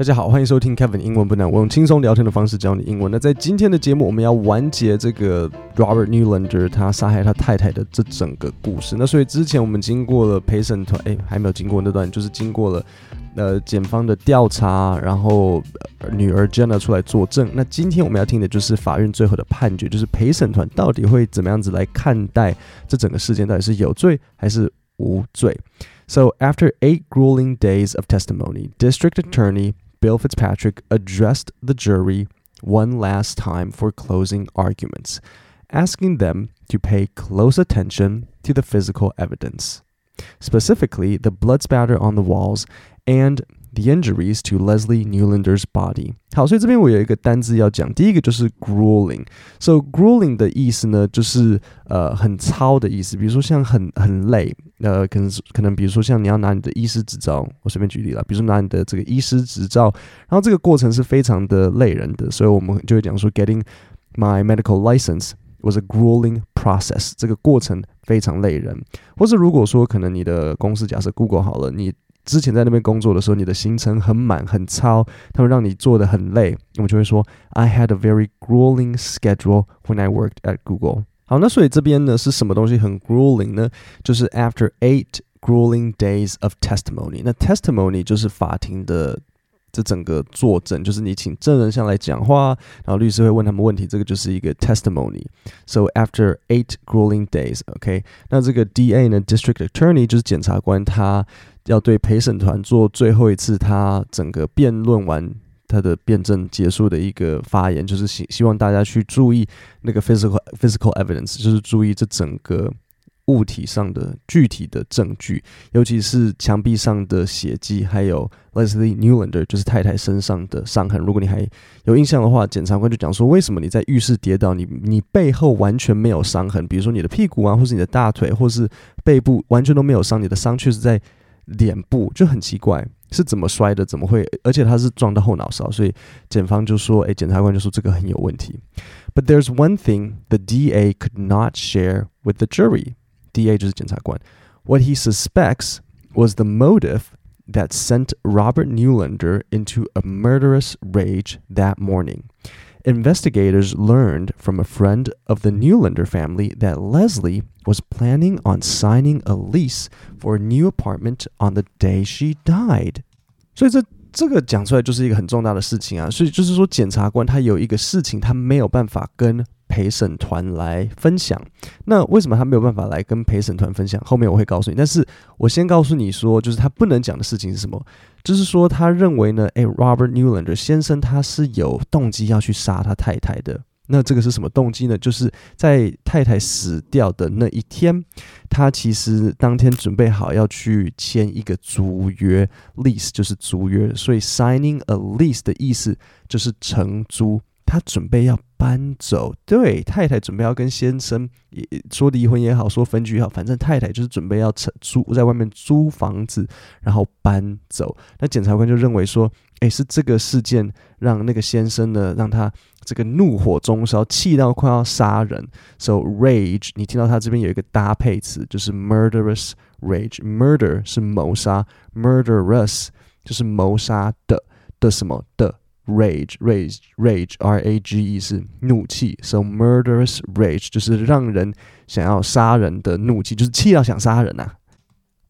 大家好，欢迎收听 Kevin 英文不难，我用轻松聊天的方式教你英文。那在今天的节目，我们要完结这个 Robert Newlander 他杀害他太太的这整个故事。那所以之前我们经过了陪审团，哎，还没有经过那段，就是经过了呃检方的调查，然后女儿 Jenna 出来作证。那今天我们要听的就是法院最后的判决，就是陪审团到底会怎么样子来看待这整个事件，到底是有罪还是无罪。So after eight grueling days of testimony, District Attorney Bill Fitzpatrick addressed the jury one last time for closing arguments, asking them to pay close attention to the physical evidence, specifically the blood spatter on the walls and the injuries to Leslie Newlander's body。好，所以这边我有一个单字要讲，第一个就是 grueling。So grueling 的意思呢，就是呃很糙的意思，比如说像很很累，呃，可能可能比如说像你要拿你的医师执照，我随便举例了，比如说拿你的这个医师执照，然后这个过程是非常的累人的，所以我们就会讲说 getting my medical license was a grueling process，这个过程非常累人。或是如果说可能你的公司假设 Google 好了，你之前在那边工作的时候，你的行程很满很糙，他们让你做的很累，我们就会说 I had a very grueling schedule when I worked at Google。好，那所以这边呢是什么东西很 grueling 呢？就是 after eight grueling days of testimony。那 testimony 就是法庭的这整个作证，就是你请证人上来讲话，然后律师会问他们问题，这个就是一个 testimony。So after eight grueling days，OK，、okay? 那这个 DA 呢，District Attorney 就是检察官，他 要对陪审团做最后一次他整个辩论完他的辩证结束的一个发言，就是希希望大家去注意那个 physical physical evidence，就是注意这整个物体上的具体的证据，尤其是墙壁上的血迹，还有 Leslie Newlander 就是太太身上的伤痕。如果你还有印象的话，检察官就讲说，为什么你在浴室跌倒，你你背后完全没有伤痕，比如说你的屁股啊，或是你的大腿，或是背部完全都没有伤，你的伤却是在脸部，就很奇怪，是怎么摔的？怎么会？而且他是撞到后脑勺，所以检方就说，哎，检察官就说这个很有问题。But there's one thing the DA could not share with the jury. DA 就是检察官。What he suspects was the motive that sent Robert Neulander into a murderous rage that morning investigators learned from a friend of the Neulander family that Leslie was planning on signing a lease for a new apartment on the day she died. 所以这这个讲出来就是一个很重大的事情啊，所以就是说检察官他有一个事情他没有办法跟陪审团来分享。那为什么他没有办法来跟陪审团分享？后面我会告诉你。但是我先告诉你说，就是他不能讲的事情是什么？就是说他认为呢，诶 r o b e r t Newlander 先生他是有动机要去杀他太太的。那这个是什么动机呢？就是在太太死掉的那一天，他其实当天准备好要去签一个租约 lease，就是租约。所以 signing a lease 的意思就是承租。他准备要搬走，对，太太准备要跟先生也说离婚也好，说分居也好，反正太太就是准备要承租在外面租房子，然后搬走。那检察官就认为说，诶，是这个事件让那个先生呢，让他这个怒火中烧，气到快要杀人。So rage，你听到他这边有一个搭配词，就是 murderous rage。Murder 是谋杀，murderous 就是谋杀的的什么的。rage rage rage r a g e 是怒气，so murderous rage 就是让人想要杀人的怒气，就是气到想杀人啊。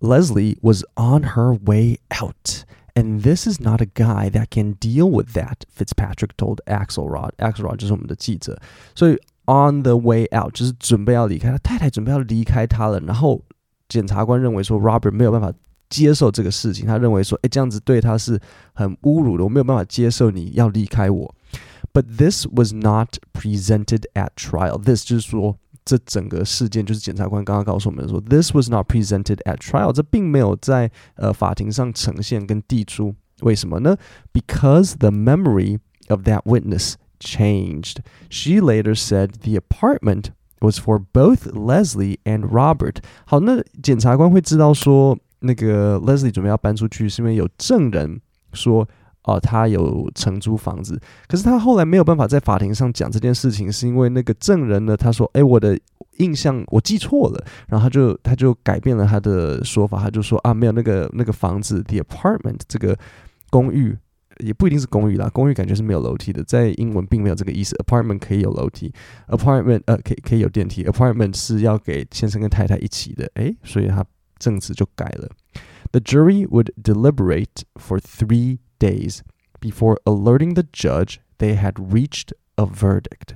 Leslie was on her way out. And this is not a guy that can deal with that, Fitzpatrick told Axelrod. Axelrod 就是我们的记者，所以 on the way out 就是准备要离开，他太太准备要离开他了。然后检察官认为说 Robert 没有办法 接受这个事情，他认为说，哎，这样子对他是很侮辱的，我没有办法接受你要离开我。But this was not presented at trial. This 就是说，这整个事件就是检察官刚刚告诉我们说，this was not presented at trial. 这并没有在呃法庭上呈现跟递出。为什么呢？Because the memory of that witness changed. She later said the apartment was for both Leslie and Robert. 好，那检察官会知道说。 那个 Leslie 准备要搬出去，是因为有证人说，哦，他有承租房子。可是他后来没有办法在法庭上讲这件事情，是因为那个证人呢，他说，哎，我的印象我记错了，然后他就他就改变了他的说法，他就说啊，没有那个那个房子，the apartment 这个公寓也不一定是公寓啦，公寓感觉是没有楼梯的，在英文并没有这个意思。Apartment 可以有楼梯，Apartment 呃可以可以有电梯，Apartment 是要给先生跟太太一起的，诶，所以他 The jury would deliberate for three days before alerting the judge they had reached a verdict.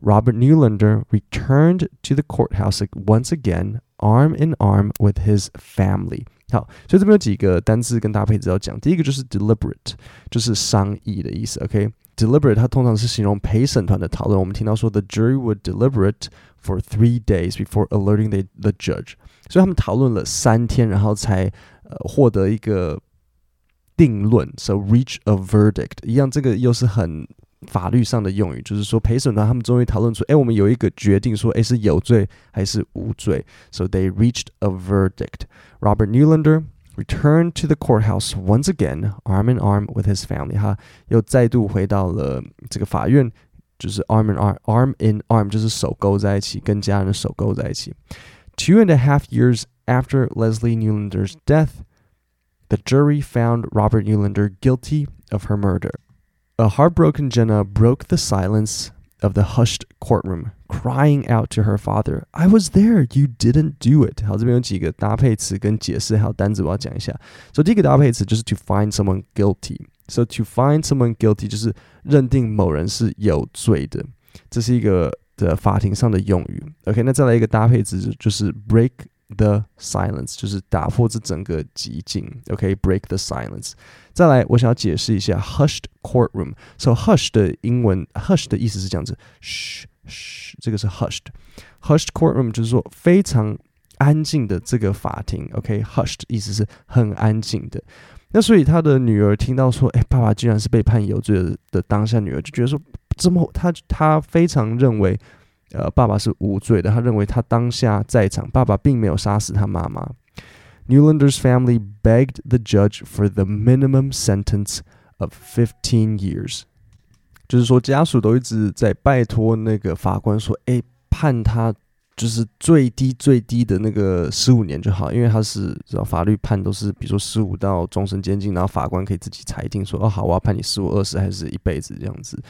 Robert Neulander returned to the courthouse once again, arm in arm with his family. 好，所以这边有几个单词跟搭配词要讲。第一个就是 deliberate，就是商议的意思。OK，deliberate，它通常是形容陪审团的讨论。我们听到说，the jury would deliberate for three days before alerting the the judge。所以他们讨论了三天，然后才呃获得一个定论，so reach a verdict。一样，这个又是很法律上的用语，就是说陪审团他们终于讨论出，哎，我们有一个决定说，说哎是有罪还是无罪。So they reached a verdict. Robert Neulander。returned to the courthouse once again, arm in arm with his family。哈，又再度回到了这个法院，就是 arm in arm，arm in arm and a half years after Leslie Neulander's death, the jury found Robert Neulander guilty of her murder. A heartbroken Jenna broke the silence of the hushed courtroom, crying out to her father, I was there, you didn't do it. 好，这边有几个搭配词跟解释，还有单词，我要讲一下。So 第一个搭配词就是 to find someone guilty. So to find someone guilty 就是认定某人是有罪的，这是一个的法庭上的用语。OK，那再来一个搭配词就是 break the silence，就是打破这整个寂静。OK，break、the silence。再来，我想要解释一下 hushed courtroom。So hushed 的英文 hush 的意思是这样子，嘘嘘，这个是 hushed。hushed courtroom 就是说非常安静的这个法庭。OK，hushed、的意思是很安静的。那所以他的女儿听到说，哎，爸爸居然是被判有罪的的当下，女儿就觉得说，怎么他他非常认为。呃，爸爸是无罪的。他认为他当下在场，爸爸并没有杀死他妈妈。Newlander's family begged the judge for the minimum sentence of fifteen years，就是说家属都一直在拜托那个法官说，哎，判他就是最低最低的那个十五年就好，因为他是知道法律判都是比如说十五到终身监禁，然后法官可以自己裁定说，哦好，我要判你十五、二十还是一辈子这样子。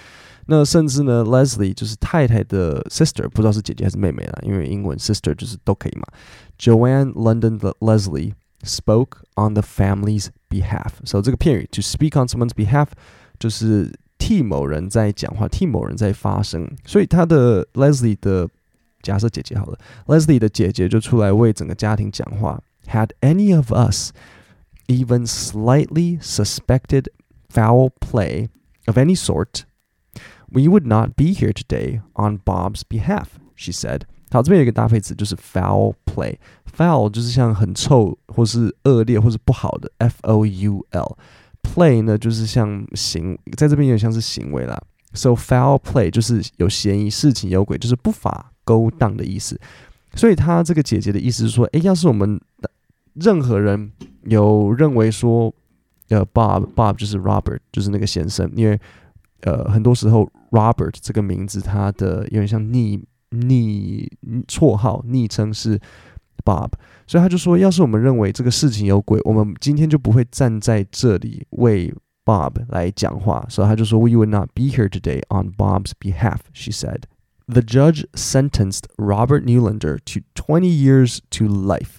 那甚至呢，Leslie 就是太太的 sister，不知道是姐姐还是妹妹啦，因为英文 sister 就是都可以嘛。Joanne London Leslie spoke on the family's behalf。所以这个片语 to speak on someone's behalf 就是替某人在讲话，替某人在发声。所以他的 Leslie 的假设姐姐好了，Leslie 的姐姐就出来为整个家庭讲话。Had any of us even slightly suspected foul play of any sort? We would not be here today on Bob's behalf, she said. 好，这边有一个搭配词，就是 foul play。foul 就是像很臭，或是恶劣，或是不好的，f o u l。play 呢，就是像行，在这边有点像是行为啦。So foul play 就是有嫌疑、事情有鬼，就是不法勾当的意思。所以他这个姐姐的意思是说，诶，要是我们任何人有认为说，呃，Bob Bob 就是 Robert，就是那个先生，因为呃，很多时候 Robert 这个名字，它的有点像昵昵绰号、昵称是 Bob，所以他就说，要是我们认为这个事情有鬼，我们今天就不会站在这里为 Bob 来讲话。所以他就说，We would not be here today on Bob's behalf," she said. The judge sentenced Robert Neulander to 20 years to life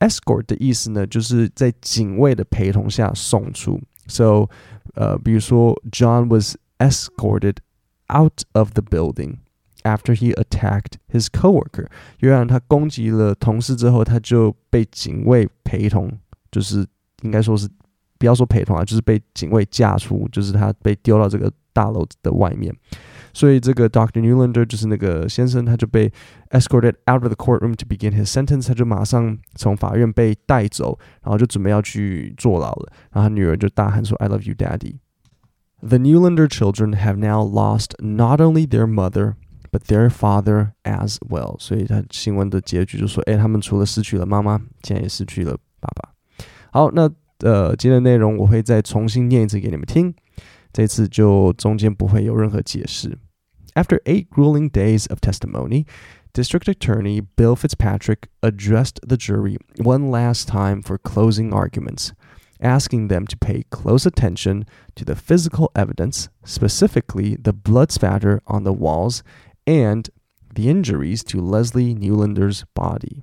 escort 的意思呢，就是在警卫的陪同下送出。So 呃，比如说 John was escorted out of the building after he attacked his coworker。约翰他攻击了同事之后，他就被警卫陪同，就是应该说是不要说陪同啊，就是被警卫架出，就是他被丢到这个大楼的外面。所以这个 Doctor Neulander 就是那个先生，他就被 escorted out of the courtroom to begin his sentence，他就马上从法院被带走，然后就准备要去坐牢了。然后他女儿就大喊说：“I love you, Daddy。” The Neulander children have now lost not only their mother but their father as well. well。所以他新闻的结局就说：“哎，他们除了失去了妈妈，现在也失去了爸爸。”好，那呃，今天的内容我会再重新念一次给你们听。这次就中间不会有任何解释。After eight grueling days of testimony, District Attorney Bill Fitzpatrick addressed the jury one last time for closing arguments, asking them to pay close attention to the physical evidence, specifically the blood spatter on the walls and the injuries to Leslie Neulander's body.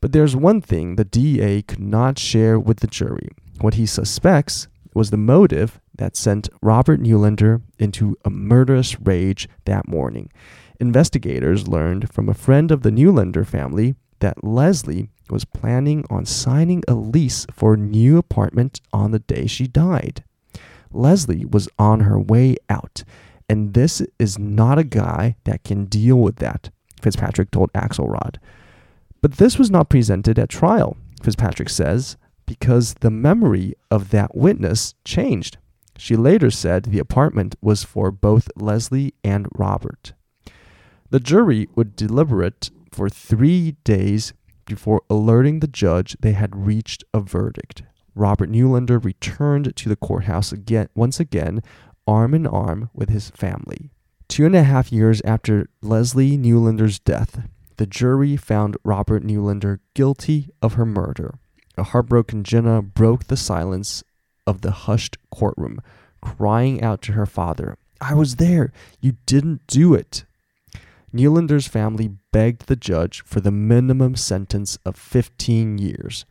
But there's one thing the DA could not share with the jury. What he suspects was the motive that sent Robert Neulander into a murderous rage that morning. Investigators learned from a friend of the Neulander family that Leslie was planning on signing a lease for a new apartment on the day she died. Leslie was on her way out, and this is not a guy that can deal with that, Fitzpatrick told Axelrod. But this was not presented at trial, Fitzpatrick says because the memory of that witness changed. She later said the apartment was for both Leslie and Robert. The jury would deliberate for three days before alerting the judge they had reached a verdict. Robert Neulander returned to the courthouse again, once again, arm in arm with his family. Two and a half years after Leslie Neulander's death, the jury found Robert Neulander guilty of her murder. A heartbroken Jenna broke the silence of the hushed courtroom, crying out to her father, I was there. You didn't do it. Neulander's family begged the judge for the minimum sentence of 15 years.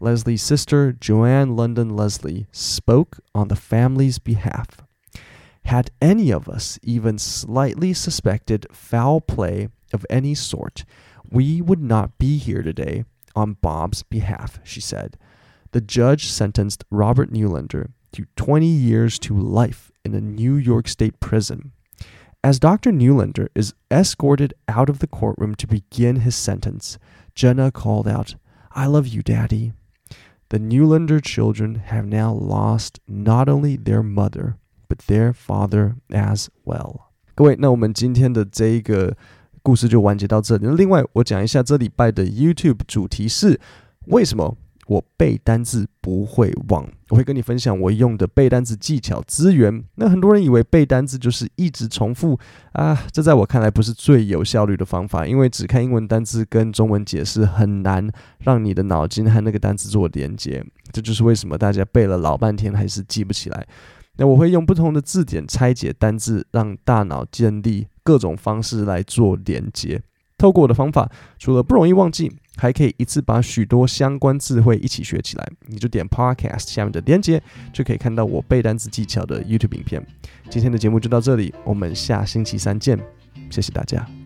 Leslie's sister, Joanne London Leslie, spoke on the family's behalf. Had any of us even slightly suspected foul play of any sort, we would not be here today on Bob's behalf, she said the judge sentenced Robert Neulander to 20 years to life in a New York State prison. As Dr. Neulander is escorted out of the courtroom to begin his sentence, Jenna called out, I love you, Daddy. The Neulander children have now lost not only their mother, but their father as well. 各位,那我们今天的这一个故事就完结到这里。另外,我讲一下这礼拜的 YouTube 主题是为什么?我背单字不会忘。我会跟你分享我用的背单词技巧资源。那很多人以为背单词就是一直重复啊，这在我看来不是最有效率的方法，因为只看英文单词跟中文解释很难让你的脑筋和那个单词做连接。这就是为什么大家背了老半天还是记不起来。那我会用不同的字典拆解单字，让大脑建立各种方式来做连接。透过我的方法，除了不容易忘记，还可以一次把许多相关词汇一起学起来。你就点 Podcast 下面的链接，就可以看到我背单词技巧的 YouTube 影片。今天的节目就到这里，我们下星期三见，谢谢大家。